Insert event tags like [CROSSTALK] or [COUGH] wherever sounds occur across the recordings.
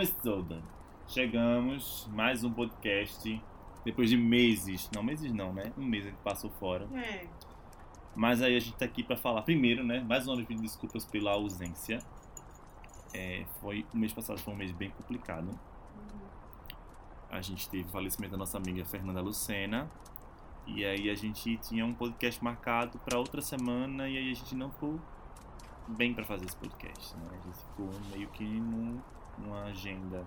Começou, Dani. Chegamos, mais um podcast. Depois de meses. Não, meses não, né? Um mês a gente passou fora. É. Mas aí a gente tá aqui pra falar primeiro, né? Mais uma vez pedir desculpas pela ausência. É, foi o mês passado foi um mês bem complicado. A gente teve o falecimento da nossa amiga Fernanda Lucena. E aí a gente tinha um podcast marcado pra outra semana e aí a gente não ficou bem pra fazer esse podcast, né? A gente ficou meio que num, numa agenda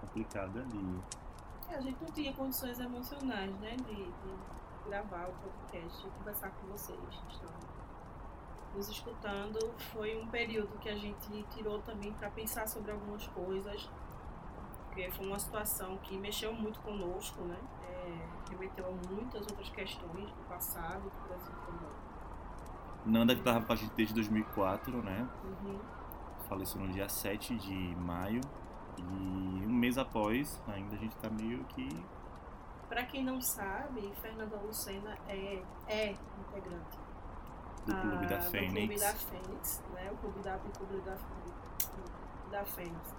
complicada ali. É, A gente não tinha condições emocionais, né? De, de gravar o podcast e conversar com vocês. Estão nos escutando. Foi um período que a gente tirou também para pensar sobre algumas coisas. Porque foi uma situação que mexeu muito conosco, né? É, remeteu a muitas outras questões do passado, do Brasil. Nanda que tava com a gente desde 2004, né? Uhum. Faleceu no dia 7 de maio. E um mês após, ainda a gente tá meio que. Para quem não sabe, Fernanda Lucena é, é integrante do Clube da ah, Fênix. Do Clube da Fênix, né? O Clube da, o Clube da, da Fênix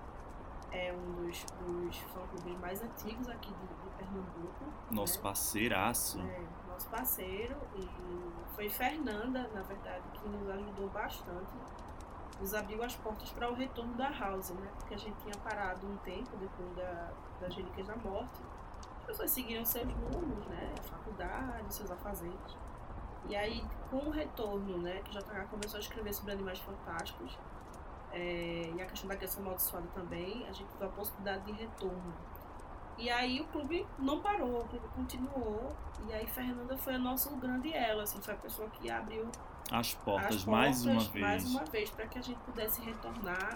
é um dos, dos fã-clubes mais antigos aqui de, de Pernambuco. Nosso né? parceiraço. É, nosso parceiro. E foi Fernanda, na verdade, que nos ajudou bastante. Nos abriu as portas para o retorno da House, né? Porque a gente tinha parado um tempo depois da, das Relíquias da Morte. As pessoas seguiram seus rumos, né? A faculdade, seus afazeres. E aí, com o retorno, né, que o JH começou a escrever sobre animais fantásticos, é, e a questão da criança amaldiçoada também, a gente teve a possibilidade de retorno. E aí o clube não parou, o clube continuou, e aí Fernanda foi a nossa grande ela, assim, foi a pessoa que abriu As portas, as mais uma portas vez. mais uma vez para que a gente pudesse retornar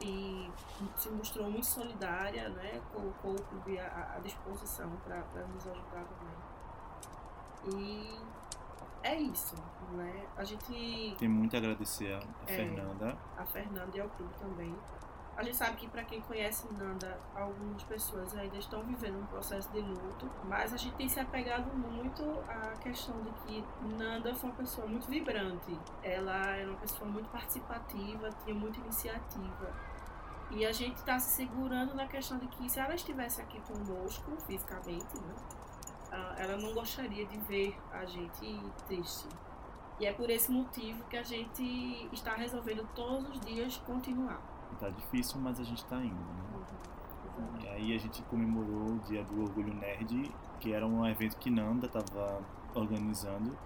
e se mostrou muito solidária, né? Colocou o clube à, disposição para nos ajudar também. E é isso, né? A gente, Tem muito a agradecer a, a É. Fernanda. a Fernanda e ao clube também. A gente sabe que para quem conhece Nanda, algumas pessoas ainda estão vivendo um processo de luto, mas a gente tem se apegado muito à questão de que Nanda foi uma pessoa muito vibrante. Ela era uma pessoa muito participativa, tinha muita iniciativa. E a gente está se segurando na questão de que se ela estivesse aqui conosco, fisicamente, né, ah, ela não gostaria de ver a gente triste. E é por esse motivo que a gente está resolvendo todos os dias continuar. Tá difícil, mas a gente tá indo, né? E aí a gente comemorou o dia do Orgulho Nerd, que era um evento que Nanda tava organizando.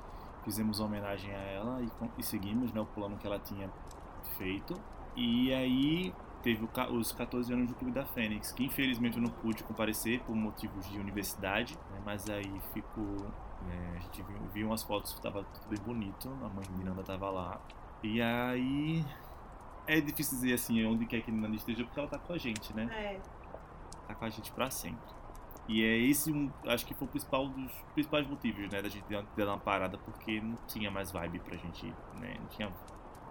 Fizemos homenagem a ela e, e seguimos né, o plano que ela tinha feito. E aí teve o os 14 anos do Clube da Fênix, que infelizmente eu não pude comparecer por motivos de universidade, né, mas aí ficou. né, a gente viu, viu umas fotos que tava tudo bem bonito, a mãe de Nanda tava lá. E aí. É difícil dizer assim onde quer que Nanda esteja, porque ela tá com a gente, né? É, tá com a gente pra sempre. E é esse, um, acho que foi o principal dos principais motivos, né, da gente dar uma parada, porque não tinha mais vibe pra gente, né, não tinha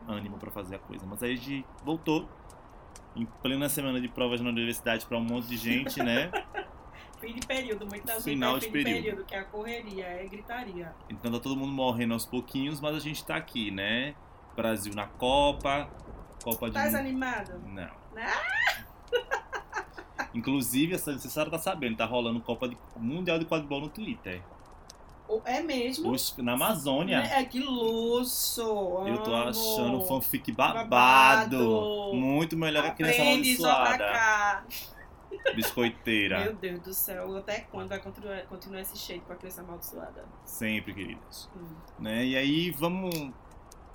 ânimo pra fazer a coisa. Mas aí a gente voltou, em plena semana de provas na universidade pra um monte de gente, né, [LAUGHS] fim de período, muitas vezes Final é de fim período. de período, que é a correria, é gritaria. então tá todo mundo morrendo aos pouquinhos, mas a gente tá aqui, né, Brasil na Copa, Copa de... Tá desanimado? Não. Ah! Inclusive, essa, sabe, tá sabendo, tá rolando Copa de, Mundial de Quadribol no Twitter. É mesmo? Os- na Amazônia. É que luxo! Eu tô amo. achando o fanfic babado. Babado. Muito melhor que a criança pra amaldiçoada. Biscoiteira. Meu Deus do céu, até quando vai continuar, continuar esse shape com a criança amaldiçoada? Sempre, queridos. Hum. Né? E aí, vamos.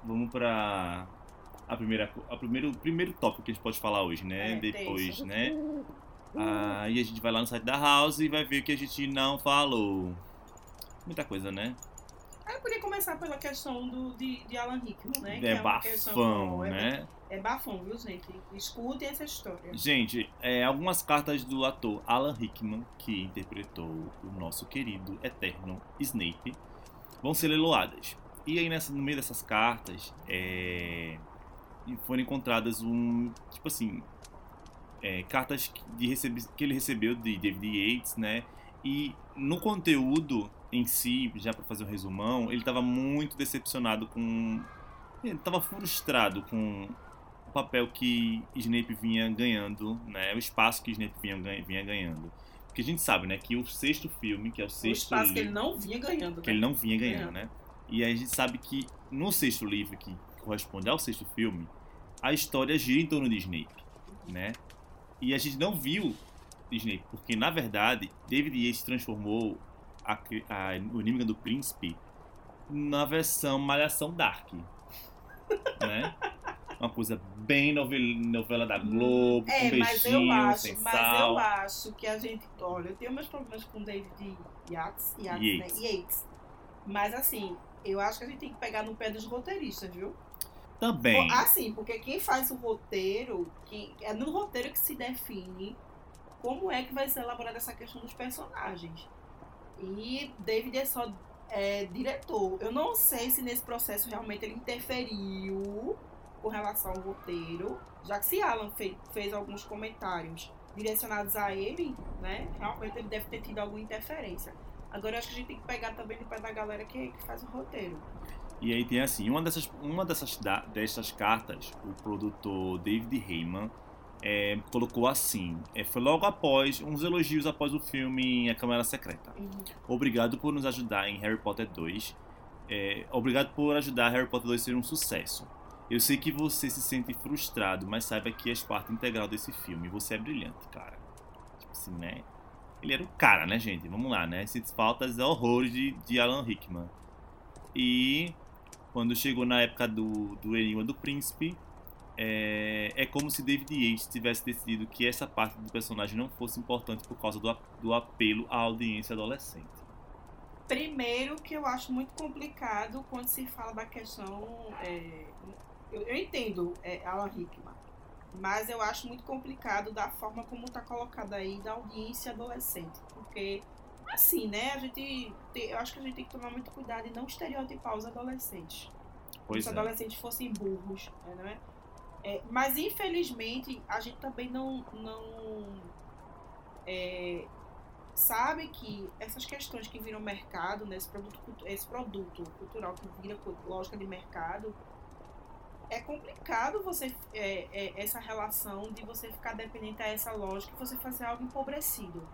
Vamos pra. A primeira, a primeiro, o primeiro tópico que a gente pode falar hoje, né? É, Depois, né? Aí [LAUGHS] a gente vai lá no site da House e vai ver o que a gente não falou. Muita coisa, né? Eu podia começar pela questão do, de, de Alan Rickman, né? que É uma questão- bafão, é- né? É bafão, viu, gente? Escutem essa história. Gente, é, algumas cartas do ator Alan Rickman, que interpretou o nosso querido eterno Snape, vão ser leiloadas. E aí nessa, no meio dessas cartas, é, foram encontradas um, tipo assim, é, cartas que, de recebe- que ele recebeu de David Yates, né? E no conteúdo em si, já para fazer um resumão, ele estava muito decepcionado com, ele estava frustrado com papel que Snape vinha ganhando, né? O espaço que Snape vinha, vinha ganhando. Porque a gente sabe, né, que o sexto filme, que é o sexto o espaço livro, que ele não vinha ganhando. que né? ele não vinha ganhando, Ganhando. né? E aí a gente sabe que no sexto livro, que corresponde ao sexto filme, a história gira em torno de Snape, né? E a gente não viu Snape, porque na verdade David Yates transformou a, a, o Enigma do Príncipe na versão Malhação Dark, né? Uma coisa bem novela, novela da Globo, É, com mas eu acho, sem mas sal. eu acho que a gente. Olha, eu tenho meus problemas com David Yates, Yates, Yates. Né? Yates. Mas assim, eu acho que a gente tem que pegar no pé dos roteiristas, viu? Também. Assim, porque quem faz o roteiro, quem, é no roteiro que se define como é que vai ser elaborada essa questão dos personagens. E David é só é, diretor. Eu não sei se nesse processo realmente ele interferiu com relação ao roteiro, já que se Alan fe- fez alguns comentários direcionados a ele, né? Realmente ele deve ter tido alguma interferência. Agora eu acho que a gente tem que pegar também no pé da galera que, que faz o roteiro. E aí tem assim, uma dessas, uma dessas, dessas cartas, o produtor David Heyman é, colocou assim, é, foi logo após, uns elogios após o filme A Câmara Secreta. Obrigado por nos ajudar em Harry Potter 2. É, obrigado por ajudar Harry Potter 2 a ser um sucesso. Eu sei que você se sente frustrado, mas saiba que és parte integral desse filme. Você é brilhante, cara. Tipo assim, né? Ele era o cara, né, gente? Vamos lá, né? Sente faltas horrores de, de Alan Rickman. E quando chegou na época do, do Enigma do Príncipe, é, é como se David Yates tivesse decidido que essa parte do personagem não fosse importante por causa do, do apelo à audiência adolescente. Primeiro que eu acho muito complicado quando se fala da questão. é, eu, eu entendo é, Alan Rickman, mas eu acho muito complicado da forma como está colocada aí da audiência adolescente. Porque, assim, né, a gente. tem- eu acho que a gente tem que tomar muito cuidado e não estereotipar os adolescentes. Pois se os é. adolescentes fossem burros, né, não é? É, mas infelizmente a gente também não, não é, sabe que essas questões que viram mercado, né, esse, produto, esse produto cultural que vira lógica de mercado, é complicado você é, é, essa relação de você ficar dependente a essa lógica e você fazer algo empobrecido.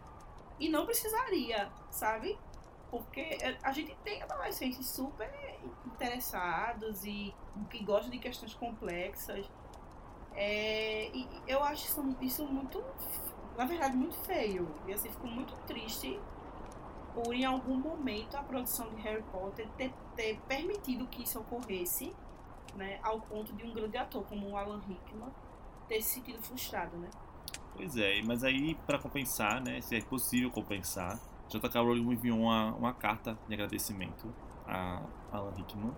E não precisaria, sabe? Porque é, a gente tem adolescentes super interessados e que gostam de questões complexas. É, e eu acho isso, isso muito, na verdade, muito feio. E assim, fico muito triste por em algum momento a produção de Harry Potter ter, ter permitido que isso ocorresse, né? Ao ponto de um grande ator como o Alan Rickman ter se sentido frustrado, né? Pois é, mas aí pra compensar, né, se é possível compensar, J.K. Rowling enviou uma, uma carta de agradecimento a Alan Rickman,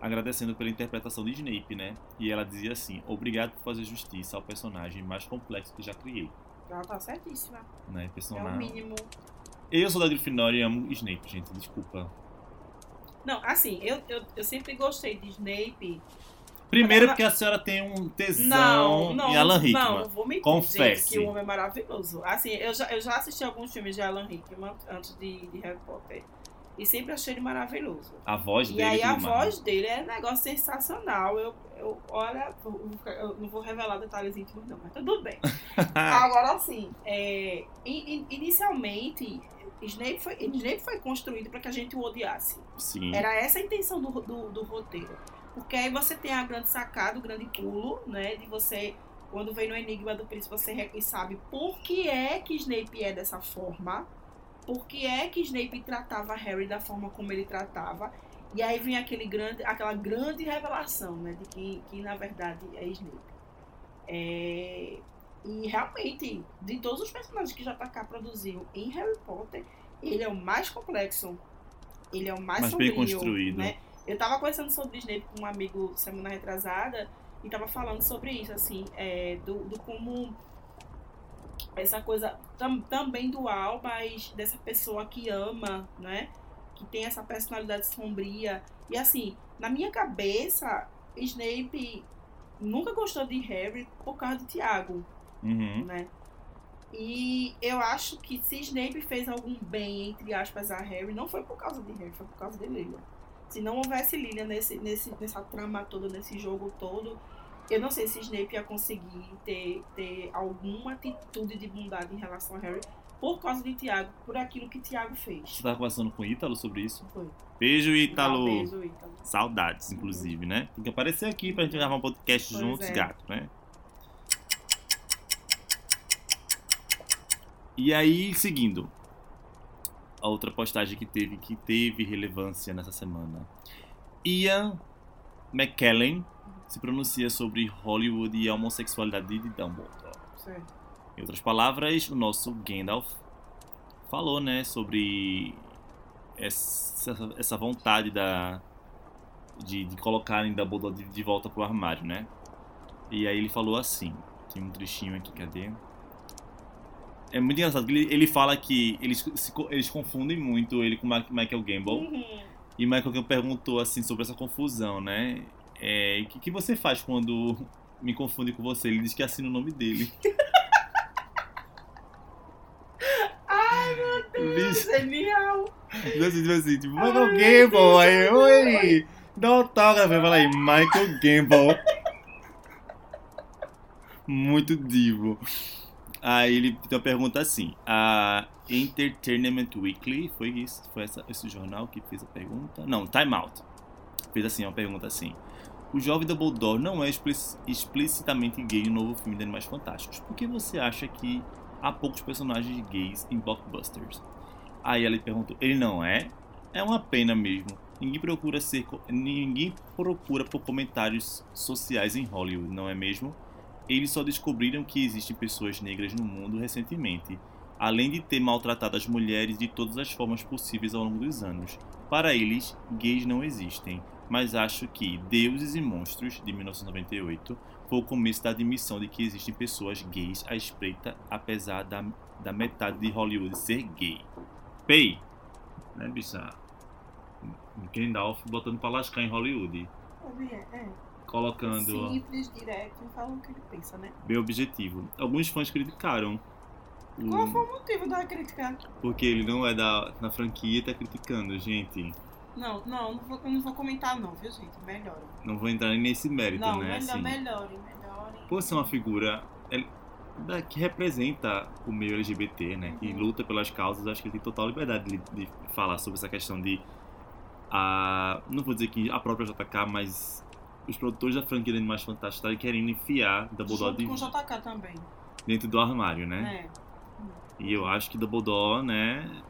agradecendo pela interpretação de Snape, né? E ela dizia assim: "Obrigado por fazer justiça ao personagem mais complexo que já criei", Ela tá certíssima. né? É o Personagem. mínimo. Eu sou da Grifinória e amo Snape, gente, desculpa. Não, assim, eu, eu, eu sempre gostei de Snape. Primeiro porque a senhora tem um tesão Não, não, em Alan Rickman. não vou mentir, Confesse. gente, que o homem é maravilhoso. Assim, eu já, eu já assisti alguns filmes de Alan Rickman antes de, de Harry Potter. E sempre achei ele maravilhoso. A voz E dele aí a voz dele é um negócio sensacional. Eu, eu olha, eu, não vou revelar detalhes íntimos, não, mas tudo bem. [LAUGHS] Agora, assim, é, in- in- inicialmente, Snape foi, Snape foi construído para que a gente o odiasse. Sim. Era essa a intenção do, do, do roteiro. Porque aí você tem a grande sacada, o grande pulo, né? De você, quando vem no Enigma do Príncipe, você sabe por que é que Snape é dessa forma. Por que é que Snape tratava Harry da forma como ele tratava. E aí vem aquele grande, aquela grande revelação, né? De que, que na verdade é Snape. É, E realmente, de todos os personagens que JK produziu em Harry Potter, ele é o mais complexo. Ele é o mais bem sombrio, construído. Né? Eu tava conversando sobre Snape com um amigo semana retrasada e tava falando sobre isso, assim, é, do, do como essa coisa tam, também dual, mas dessa pessoa que ama, né? Que tem essa personalidade sombria. E assim, na minha cabeça, Snape nunca gostou de Harry por causa de Tiago Uhum. né? E eu acho que se Snape fez algum bem, entre aspas, a Harry, não foi por causa de Harry, foi por causa de Lilian. Se não houvesse Lilian nesse, nesse, nessa trama toda, nesse jogo todo, Eu não sei se Snape ia conseguir ter, ter alguma atitude de bondade em relação a Harry por causa de Tiago, por aquilo que Tiago fez. Você tava conversando com o Ítalo sobre isso? Foi. Beijo, Ítalo. Um beijo, Ítalo. Saudades, inclusive, né? Tem que aparecer aqui pra gente gravar um podcast Pois juntos, é. gato, né? E aí, seguindo. A outra postagem que teve, que teve relevância nessa semana. Ian McKellen se pronuncia sobre Hollywood e a homossexualidade de Dumbledore. Certo. Em outras palavras, o nosso Gandalf falou, né, sobre essa, essa vontade da, de, de colocarem Dumbledore de, de volta pro armário, né? E aí ele falou assim, tem um trechinho aqui, cadê? É muito engraçado, ele, ele fala que eles, se eles confundem muito ele com Michael Gambon. Uhum. E Michael Gambon perguntou, assim, sobre essa confusão, né? É, o que, que você faz quando [LAUGHS] me confunde com você? Ele diz que assina o nome dele. [LAUGHS] Ai, meu Deus, Bicho. genial. Então, assim, tipo assim, tipo, Michael Gambon, aí, oi! Dá autógrafo, [LAUGHS] eu falei, Michael Gambon. Muito divo. Aí ele uma pergunta assim, a Entertainment Weekly, foi isso? Foi essa, esse jornal que fez a pergunta? Não, Time Out. Fez assim, uma pergunta assim. O jovem Dumbledore não é explic- explicitamente gay no novo filme de Animais Fantásticos. Por que você acha que há poucos personagens gays em blockbusters? Aí ela perguntou, ele não é? É uma pena mesmo. Ninguém procura ser ninguém procura por comentários sociais em Hollywood, não é mesmo? Eles só descobriram que existem pessoas negras no mundo recentemente, além de ter maltratado as mulheres de todas as formas possíveis ao longo dos anos. Para eles, gays não existem, mas acho que Deuses e Monstros, de 1998, foi o começo da admissão de que existem pessoas gays à espreita, apesar da, da metade de Hollywood ser gay. Pei, né, bicha? Gandalf botando pra lascar em Hollywood, É, colocando Simples, direto e fala o que ele pensa, né? bem objetivo. Alguns fãs criticaram. o- Qual foi o motivo da crítica? Porque ele não é da, da franquia e tá criticando, gente. Não, não, não vou, não vou comentar não, viu gente? Melhore. Não vou entrar nesse mérito, Não, né? melhor, assim. melhore, melhore. por ser uma figura é, da- que representa o meio LGBT, né? Que Uhum. luta pelas causas, acho que ele tem total liberdade de, de falar sobre essa questão de. A, não vou dizer que a própria JK, mas os produtores da franquia de Animais Fantásticos estarem querendo enfiar Dumbledore Junto com o JK também. dentro do armário, né? É. E eu acho que Dumbledore, né?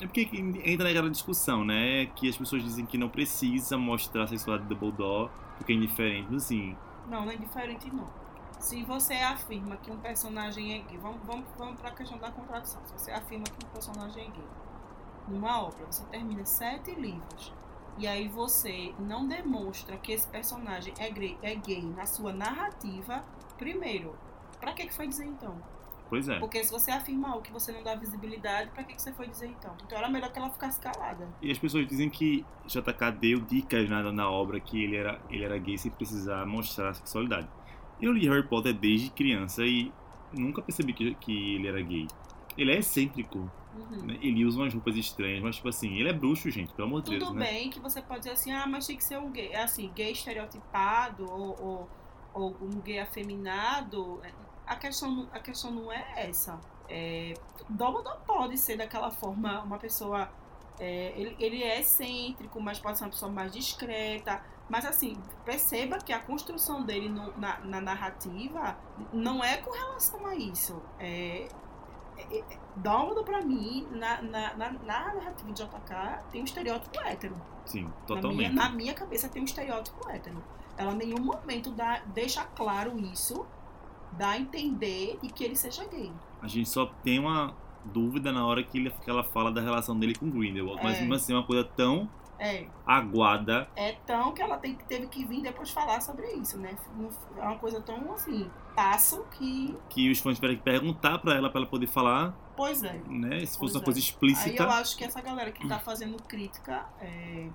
É porque entra naquela discussão, né? Que as pessoas dizem que não precisa mostrar a sexualidade de Dumbledore porque é indiferente. Assim, Não, não é diferente não. Se você afirma que um personagem é gay, vamos, vamos, vamos pra questão da contradição. Se você afirma que um personagem é gay, numa obra, você termina sete livros, e aí você não demonstra que esse personagem é gay, é gay na sua narrativa, primeiro, pra que, que foi dizer então? pois é. Porque se você afirma algo que você não dá visibilidade, pra que, que você foi dizer então? Então era melhor que ela ficasse calada. E as pessoas dizem que JK deu dicas na, na obra que ele era, ele era gay sem precisar mostrar a sexualidade. Eu li Harry Potter desde criança e nunca percebi que, que ele era gay. Ele é excêntrico, Uhum. né? ele usa umas roupas estranhas, mas tipo assim, ele é bruxo, gente, pelo amor de Tudo Deus, né? bem que você pode dizer assim, ah, mas tinha que ser um gay, é assim, gay estereotipado ou, ou, ou um gay afeminado. A questão, não- a questão não é essa. É, Dumbledore pode ser daquela forma uma pessoa. é, ele, ele é excêntrico, mas pode ser uma pessoa mais discreta. Mas assim, perceba que a construção dele no- na, na narrativa não é com relação a isso. É, é- é- Dumbledore, pra mim, na, na, na, na narrativa de JK, tem um estereótipo hétero. Sim, Na minha, totalmente. na minha cabeça tem um estereótipo hétero. Ela em nenhum momento dá, deixa claro isso, dá a entender e que ele seja gay. A gente só tem uma dúvida na hora que, ele, que ela fala da relação dele com Grindelwald, mas É. mesmo assim é uma coisa tão É, aguada. é tão que ela tem, teve que vir depois falar sobre isso, né? É uma coisa tão assim, passo que. Que os fãs tiveram que perguntar pra ela pra ela poder falar, Pois é. né? Se fosse Pois uma é. coisa Aí explícita. eu acho que essa galera que tá [CLEARS THROAT] fazendo crítica é,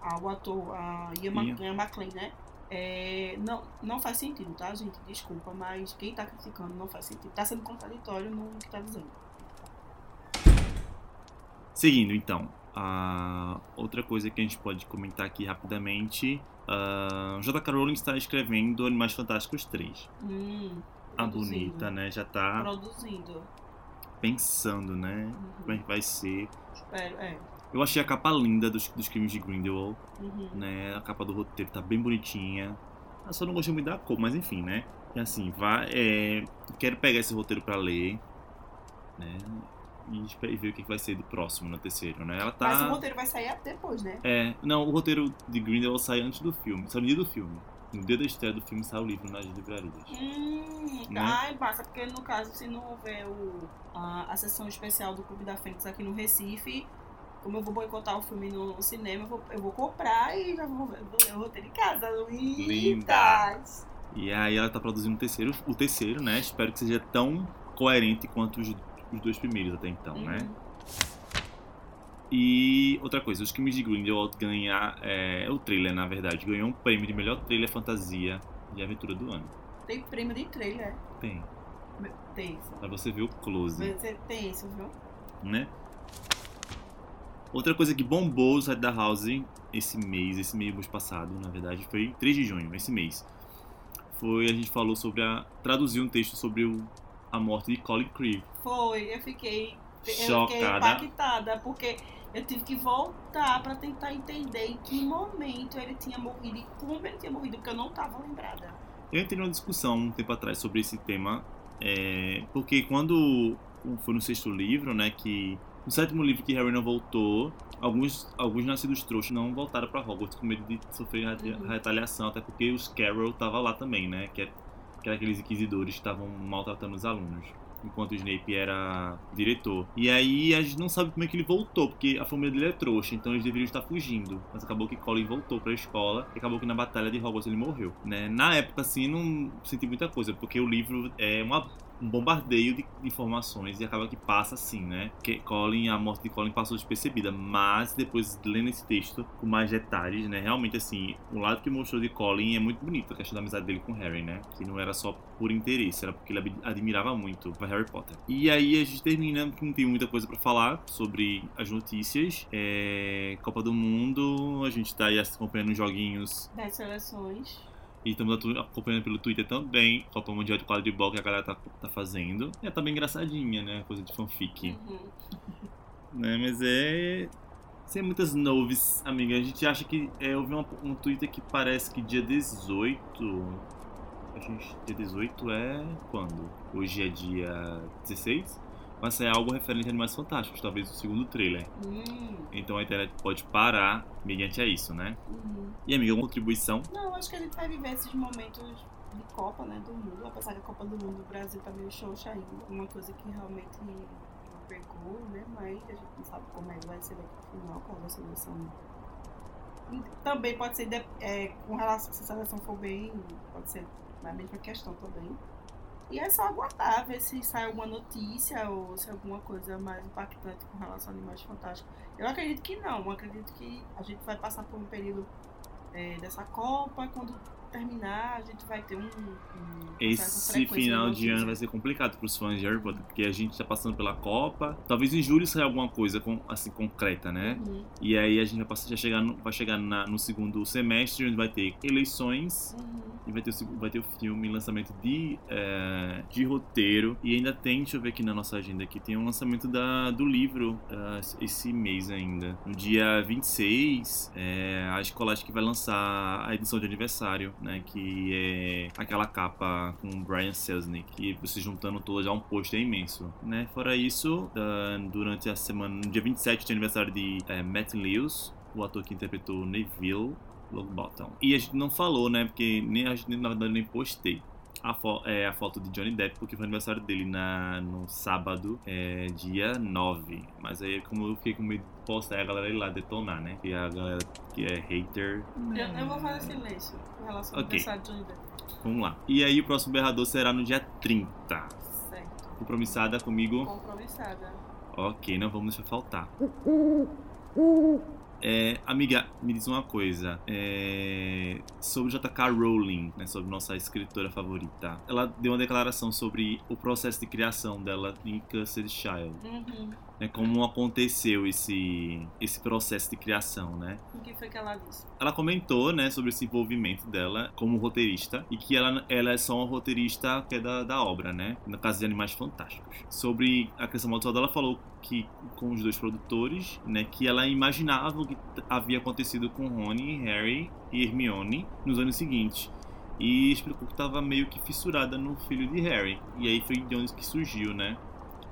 ao ator, a Ian. Ian McLean, né? É, não, não faz sentido, tá, gente? Desculpa, mas quem tá criticando não faz sentido. Tá sendo contraditório no que tá dizendo. Seguindo, então. A outra coisa que a gente pode comentar aqui rapidamente. Uh, J.K. Rowling está escrevendo Animais Fantásticos 3. Hum, A produzindo. bonita, né? Já tá Produzindo. pensando, né? Como é que vai ser. Espero, é. Eu achei a capa linda dos, dos crimes de Grindelwald, Uhum. né? A capa do roteiro tá bem bonitinha. Eu só não gostei muito da cor, mas enfim, né? E assim, vai, é, quero pegar esse roteiro pra ler, né? E e ver o que vai ser do próximo, no terceiro, né? Ela tá... Mas o roteiro vai sair depois, né? É, não, o roteiro de Grindelwald sai antes do filme, sai no dia do filme. No dia da estreia do filme sai o livro nas livrarias. Hum, Né? ai, basta, porque no caso, se não houver o, a, a sessão especial do Clube da Fênix aqui no Recife, como eu vou boicotar o filme no cinema, eu vou, eu vou comprar e já vou, vou ler o roteiro em casa. Linda. Lindas! E aí ela tá produzindo o terceiro, o terceiro, né? Espero que seja tão coerente quanto os, os dois primeiros até então, né? Uhum. E outra coisa, os crimes de Grindelwald ganhar, é, o trailer na verdade, ganhou um prêmio de melhor trailer fantasia de aventura do ano. Tem prêmio de trailer. Tem, Tem isso. pra você ver o close, Você tem isso, viu? né? Outra coisa que bombou o site da House esse mês, esse mês passado, na verdade, foi 3 de junho, esse mês. Foi, a gente falou sobre a. traduzir um texto sobre o, a morte de Colin Creevy. Foi, eu fiquei, eu fiquei Chocada. impactada, porque eu tive que voltar pra tentar entender em que momento ele tinha morrido e como ele tinha morrido, porque eu não tava lembrada. Eu entrei numa discussão um tempo atrás sobre esse tema, é, porque quando foi no sexto livro, né, que no sétimo livro que Harry não voltou, alguns, alguns nascidos trouxas não voltaram pra Hogwarts com medo de sofrer Uhum. retaliação, até porque os Carroll tava lá também, né, que, é, que era aqueles inquisidores que estavam maltratando os alunos. Enquanto o Snape era diretor. E aí a gente não sabe como é que ele voltou, porque a família dele é trouxa, então eles deveriam estar fugindo. Mas acabou que Colin voltou pra escola e acabou que na batalha de Hogwarts ele morreu. Né? Na época, assim, não senti muita coisa, porque o livro é uma- um bombardeio de informações e acaba que passa assim, né? Que Colin, a morte de Colin passou despercebida, mas depois lendo esse texto com mais detalhes, né? Realmente, assim, o lado que mostrou de Colin é muito bonito, a questão da amizade dele com Harry, né? Que não era só por interesse, era porque ele admirava muito o Harry Potter. E aí a gente termina, não tem muita coisa pra falar sobre as notícias. É... Copa do Mundo, a gente tá aí acompanhando os joguinhos Das seleções. E estamos acompanhando pelo Twitter também, Copa Mundial de Quadribol que a galera tá, tá fazendo. É, tá bem engraçadinha, né? Coisa de fanfic. Uhum. Né? Mas é. Sem muitas noves, amiga. A gente acha que. É, eu vi uma- um Twitter que parece que dia 18. A gente, dia 18 é quando? Hoje é dia 16? Vai ser algo referente a Animais Fantásticos, talvez o segundo trailer. Hum, Então a internet pode parar mediante a isso, né? uhum. E amiga, uma contribuição? Não, acho que a gente vai viver esses momentos de Copa, né, do mundo. Apesar que a Copa do Mundo do Brasil tá meio xoxa ainda. Uma coisa que realmente não pegou, né, mas a gente não sabe como é que vai ser daqui pro final, qual a seleção. Também pode ser, é, com relação, se a seleção for bem, pode ser a mesma questão também. E é só aguardar, ver se sai alguma notícia ou se alguma coisa mais impactante com relação a Animais Fantásticos. Eu acredito que não, eu acredito que a gente vai passar por um período é, dessa Copa, quando terminar, a gente vai ter um. um Esse final de ano vai ser complicado pros fãs de Harry Potter, porque a gente tá passando pela Copa. Talvez em julho saia alguma coisa com- assim concreta, né? Uhum, E aí a gente vai, passar, já chegar no, vai chegar na- no segundo semestre, onde vai ter eleições uhum. E vai ter o, vai ter o filme, lançamento de, é, de roteiro. E ainda tem, deixa eu ver aqui na nossa agenda aqui, tem um lançamento da, do livro ah, esse mês ainda. No dia 26, é, a Scholastic vai lançar a edição de aniversário, né? Que é aquela capa com o Brian Selznick. E você juntando todas já um pôster imenso, né? Fora isso, ah, durante a semana, no dia 27 tem aniversário de é, Matt Lewis, o ator que interpretou Neville Longbottom. E a gente não falou, né? Porque nem, a gente, na verdade, nem postei. A, fo é, a foto de Johnny Depp, porque foi aniversário dele na, no sábado, é, dia 9. Mas aí, como eu fiquei com medo de postar, a galera ir lá detonar, né? Que a galera que é hater. Eu, eu vou fazer silêncio com relação ao Ok. aniversário de Johnny Depp. Vamos lá. E aí, o próximo berrador será no dia 30. Certo. Compromissada comigo? Compromissada. Ok, não vamos deixar faltar. [LAUGHS] É, amiga, me diz uma coisa. É, sobre J.K. Rowling, né, sobre nossa escritora favorita. Ela deu uma declaração sobre o processo de criação dela em Cursed Child. Uhum. Né, como aconteceu esse, esse processo de criação, né? O que foi que ela disse? Ela comentou, né, sobre esse envolvimento dela como roteirista e que ela, ela é só uma roteirista que é da, da obra, né? No caso de Animais Fantásticos. Sobre a criação audiovisual dela, falou que com os dois produtores, né, que ela imaginava o que havia acontecido com Rony, Harry e Hermione nos anos seguintes e explicou que estava meio que fissurada no filho de Harry. E aí foi de onde que surgiu, né?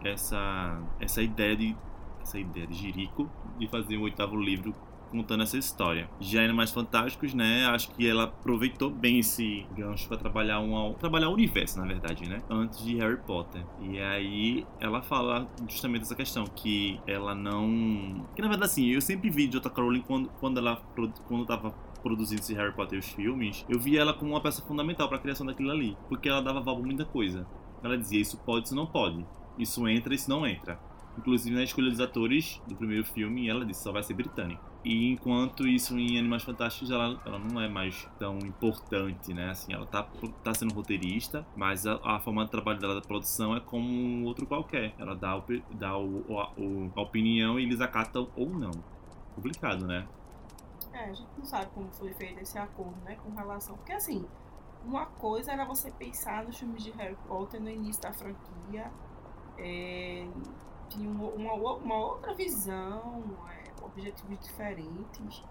Essa, essa ideia de essa ideia de Jerico de fazer o oitavo livro contando essa história. Já em Mais Fantásticos, né? Acho que ela aproveitou bem esse gancho para trabalhar um trabalhar o universo, na verdade, né? Antes de Harry Potter. E aí ela fala justamente essa questão que ela não, que na verdade assim, eu sempre vi J.K. Rowling quando quando ela quando tava produzindo esse Harry Potter os filmes, eu via ela como uma peça fundamental para a criação daquilo ali, porque ela dava valor a muita coisa. Ela dizia isso pode, isso não pode. Isso entra, isso não entra. Inclusive na escolha dos atores do primeiro filme, ela disse só vai ser britânico. E enquanto isso em Animais Fantásticos ela, ela não é mais tão importante, né? Assim, ela tá, tá sendo roteirista, mas a, a forma de trabalho dela da produção é como um outro qualquer. Ela dá, o, dá o, o, a opinião e eles acatam ou não. Complicado, né? É, a gente não sabe como foi feito esse acordo, né, com relação. Porque assim, uma coisa era você pensar nos filmes de Harry Potter no início da franquia, é, uma, uma, outra visão, é, objetivos diferentes.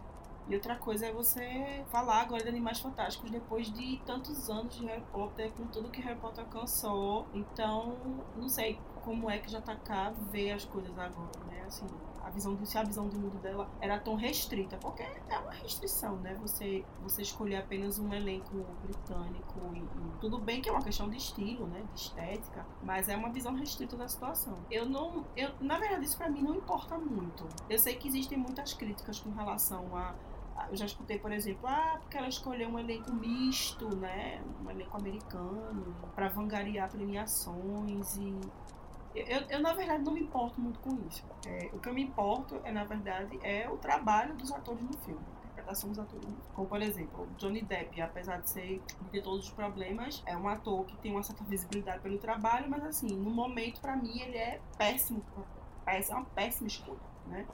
E outra coisa é você falar agora de Animais Fantásticos depois de tantos anos de Harry Potter, com tudo que Harry Potter alcançou. Então, não sei como é que JK vê as coisas agora, né? Assim, a visão do, se a visão do mundo dela era tão restrita, porque é uma restrição, né? Você, você escolher apenas um elenco britânico e, e, tudo bem que é uma questão de estilo, né? De estética, mas é uma visão restrita da situação. Eu não, eu, na verdade, isso para mim não importa muito. Eu sei que existem muitas críticas com relação a eu já escutei, por exemplo, ah, porque ela escolheu um elenco misto, né? Um elenco americano, para vangariar premiações e eu, eu, na verdade, não me importo muito com isso. É, o que eu me importo, é, na verdade, é o trabalho dos atores no filme. A interpretação dos atores. Como, por exemplo, Johnny Depp, apesar de ser de ter todos os problemas, é um ator que tem uma certa visibilidade pelo trabalho, mas, assim, no momento, para mim, ele é péssimo. É uma péssima escolha, né?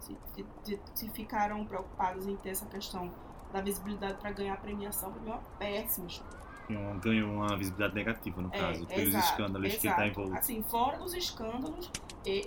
Se, se, se ficaram preocupados em ter essa questão da visibilidade para ganhar premiação, para mim é uma péssima escolha ganhou uma visibilidade negativa, no é, caso, pelos exato, escândalos exato. que está envolvido. Assim, fora dos escândalos, e,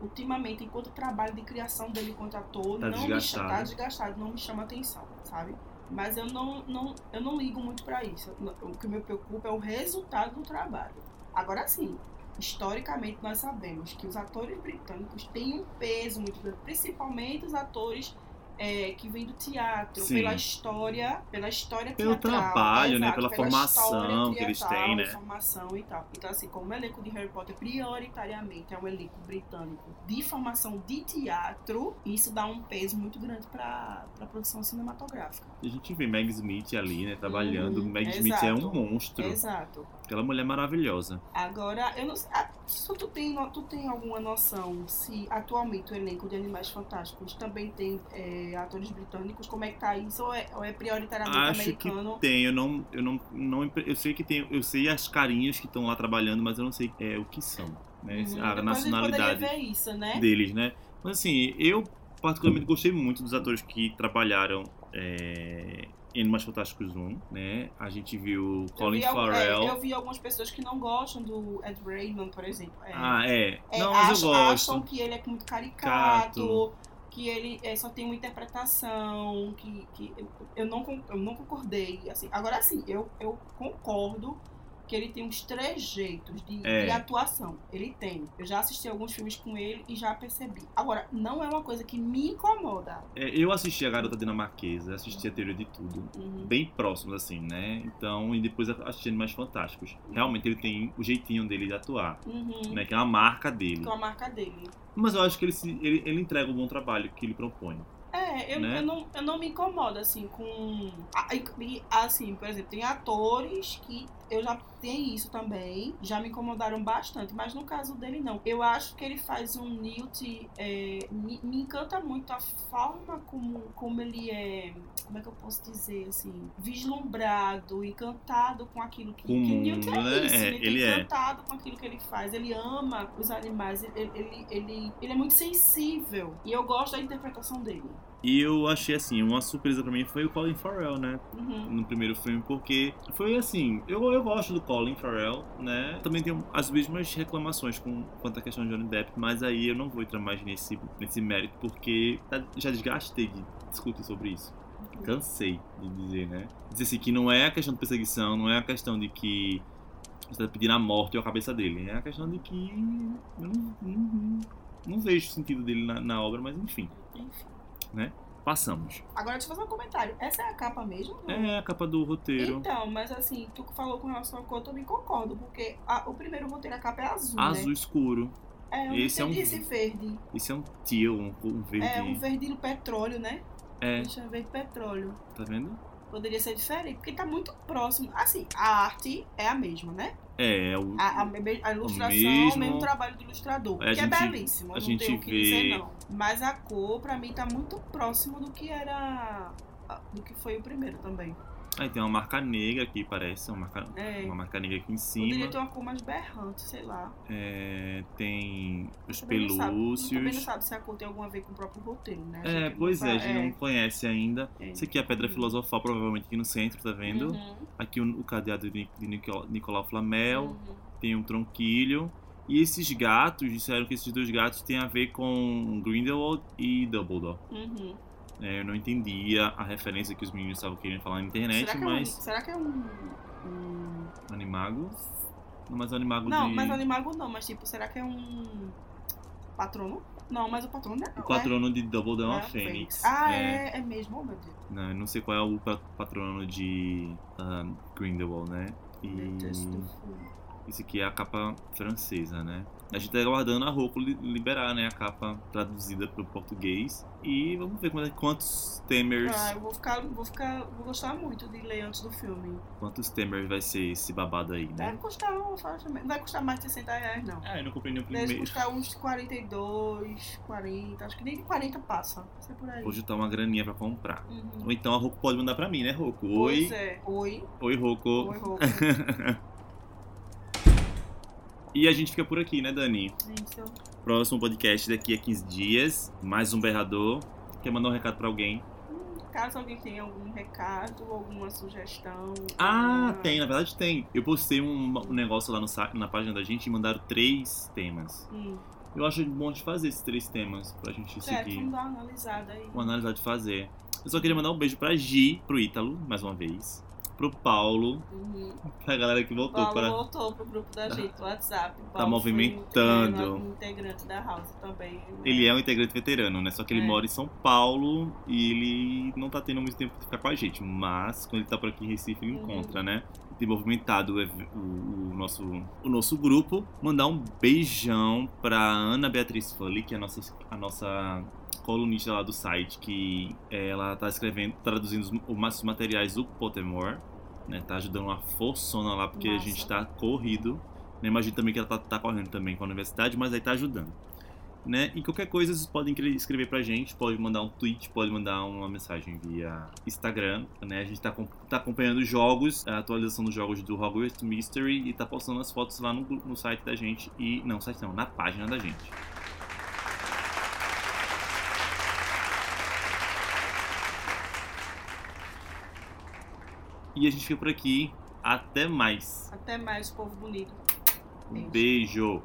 ultimamente, enquanto o trabalho de criação dele enquanto ator tá não desgastado. me tá desgastado, não me chama atenção, sabe? Mas eu não, não, eu não ligo muito para isso. O que me preocupa é o resultado do trabalho. Agora sim, historicamente nós sabemos que os atores britânicos têm um peso muito grande, principalmente os atores é, que vem do teatro, Sim. pela história, pela história Pelo teatral, trabalho, né? Pela, pela formação que eles têm, né? formação e tal. Então, assim, como o elenco de Harry Potter prioritariamente é um elenco britânico de formação de teatro, isso dá um peso muito grande para a produção cinematográfica. A gente vê Meg Smith ali, né? Trabalhando. Uhum, Meg exato, Smith é um monstro. Exato. Aquela mulher maravilhosa. Agora, eu não sei. Ah, tu tem, tu tem alguma noção se atualmente o elenco de Animais Fantásticos também tem é, atores britânicos? Como é que tá isso? Ou é, ou é prioritariamente Acho americano? Que tem, eu não, eu não, não. Eu sei que tem. Eu sei as carinhas que estão lá trabalhando, mas eu não sei é, o que são. Né? Uhum, a nacionalidade ver isso, né? deles, né? Mas assim, eu particularmente gostei muito dos atores que trabalharam. É, Animais Fantásticos 1, né? A gente viu Colin eu vi, Farrell. É, eu vi algumas pessoas que não gostam do Ed Raymond, por exemplo. É, ah, é. é não, mas acham, eu gosto. Acham que ele é muito caricato, Cato. que ele é, só tem uma interpretação, que, que eu, eu, não, eu não concordei. Assim. Agora, sim, eu, eu concordo que ele tem uns trejeitos de, é. de, atuação. Ele tem. Eu já assisti alguns filmes com ele e já percebi. Agora, não é uma coisa que me incomoda. É, eu assisti a Garota Dinamarquesa, assisti a Teoria de Tudo, uhum. bem próximos, assim, né? Então, e depois assisti Animais Fantásticos. Realmente ele tem o jeitinho dele de atuar, uhum. né? Que é uma marca dele. Que é uma marca dele. Mas eu acho que ele, ele, ele entrega um bom trabalho que ele propõe. É, eu, Né? eu, não, eu não me incomodo, assim, com. a- e, Assim, por exemplo, tem atores que eu já tenho isso também, já me incomodaram bastante, mas no caso dele não. Eu acho que ele faz um Newt. é, me, me encanta muito a forma como, como ele é. Como é que eu posso dizer, assim? Vislumbrado, encantado com aquilo que. O que Newt é né? isso, É, ele, ele é é. encantado com aquilo que ele faz, ele ama os animais, ele, ele, ele, ele é muito sensível. E eu gosto da interpretação dele. E eu achei assim, uma surpresa pra mim foi o Colin Farrell, né? Uhum. No primeiro filme, porque foi assim, eu, eu gosto do Colin Farrell, né? Também tenho as mesmas reclamações com quanto à questão de Johnny Depp, mas aí eu não vou entrar mais nesse, nesse mérito, porque tá- já desgastei de discutir sobre isso. Cansei de dizer, né? Dizer assim, que não é a questão de perseguição, não é a questão de que você tá pedindo a morte ou a cabeça dele. É a questão de que eu não, não, não vejo o sentido dele na, na obra, mas enfim, Enfim. Passamos. Agora deixa eu fazer um comentário. Essa é a capa mesmo? É a capa do roteiro. Então, mas assim, tu falou com relação à cor, eu também concordo, porque a- o primeiro roteiro, a capa é azul, Azul né? escuro. É, eu Esse é um- esse verde. Esse é um teal, um, um verde. É um verde petróleo, né? É, Deixa eu ver petróleo. tá vendo? Poderia ser diferente, porque tá muito próximo. Assim, a arte é a mesma, né? É, é o, A, a, a ilustração, mesmo- o mesmo trabalho do ilustrador. É, que é gente- belíssimo, a eu não gente tenho o que vê- dizer, não. Mas a cor, pra mim, tá muito próximo do que era. do que foi o primeiro também. Aí tem uma marca negra aqui, parece. Uma marca, É. uma marca negra aqui em Poderia cima. ter uma cor mais berrante, sei lá. É, tem os Também não sabe- Também não pelúcios. sabe se a cor tem alguma a ver com o próprio roteiro, né? É, gente pois não é, a gente não conhece ainda. É. Esse aqui é a pedra Uhum. filosofal, provavelmente aqui no centro, tá vendo? Uhum, Aqui o, o cadeado de, de Nicolau, Nicolau Flamel. uhum. Tem um tronquilho. E esses gatos, disseram que esses dois gatos têm a ver com Grindelwald e Dumbledore. Uhum. É, eu não entendia a referência que os meninos estavam querendo falar na internet, será, que mas. é um, será que é um. um- Animago? Não, mas é um animago Não, de. mas animago não, mas tipo, será que é um. Patrono? Não, mas o patrono é. O patrono de Dumbledore é uma É, fênix. Ah, É. é, é mesmo, oh, meu Deus. Não, eu não sei qual é o pa- patrono de ah, Grindelwald, né? E isso aqui é a capa francesa, né? A gente tá aguardando a Roku li- liberar, né? A capa traduzida para o português. E vamos ver quantos- quantos temers, Ah, eu vou ficar, vou ficar, vou gostar muito de ler antes do filme. quantos temers vai ser esse babado aí, Vai né? custar, um- não vai custar mais de 60 reais, não. Ah, eu não comprei nem o Deve primeiro. custar uns 42, 40, acho que nem de 40 passa. Isso é por aí. Vou juntar uma graninha pra comprar. Uhum. Ou então a Roku pode mandar pra mim, né, Roku? Oi. Pois é. Oi. Oi, Roku. Oi, Rocco. [LAUGHS] E a gente fica por aqui, né, Dani? Isso. Próximo podcast daqui a 15 dias. Mais um berrador. Quer mandar um recado pra alguém? Hum, Caso alguém tenha algum recado, alguma sugestão. Ah, alguma- tem, na verdade tem. Eu postei um, um negócio lá no, na página da gente e mandaram três temas. Hum, Eu acho bom de fazer esses três temas pra gente certo, seguir. vamos dar uma analisada aí. Uma análise de fazer. Eu só queria mandar um beijo pra Gi, pro Ítalo, mais uma vez. Pro Paulo, Uhum. pra galera que voltou Paulo para. voltou pro grupo da gente, o WhatsApp. Tá movimentando. Um integrante da House também. né? Ele é um integrante veterano, né? Só que ele É. mora em São Paulo e ele não tá tendo muito tempo de ficar com a gente. Mas quando ele tá por aqui em Recife, ele Uhum. encontra, né? Tem movimentado o, o- o nosso, o nosso grupo. Mandar um beijão pra Ana Beatriz Folli, que é a nossa, a nossa colunista lá do site, que eh, ela tá escrevendo, traduzindo os, os materiais do Pottermore, né? Tá ajudando uma forçona lá, porque a Massa. gente tá corrido. Né? Imagino também que ela tá, tá correndo também com a universidade, mas aí tá ajudando. Né? E qualquer coisa vocês podem cre- escrever pra gente, pode mandar um tweet, pode mandar uma mensagem via Instagram, né? A gente tá, tá acompanhando os jogos, a atualização dos jogos do Hogwarts Mystery e tá postando as fotos lá no, no site da gente e não, site não, na página da gente. E a gente fica por aqui. Até mais. Até mais, povo bonito. Um beijo.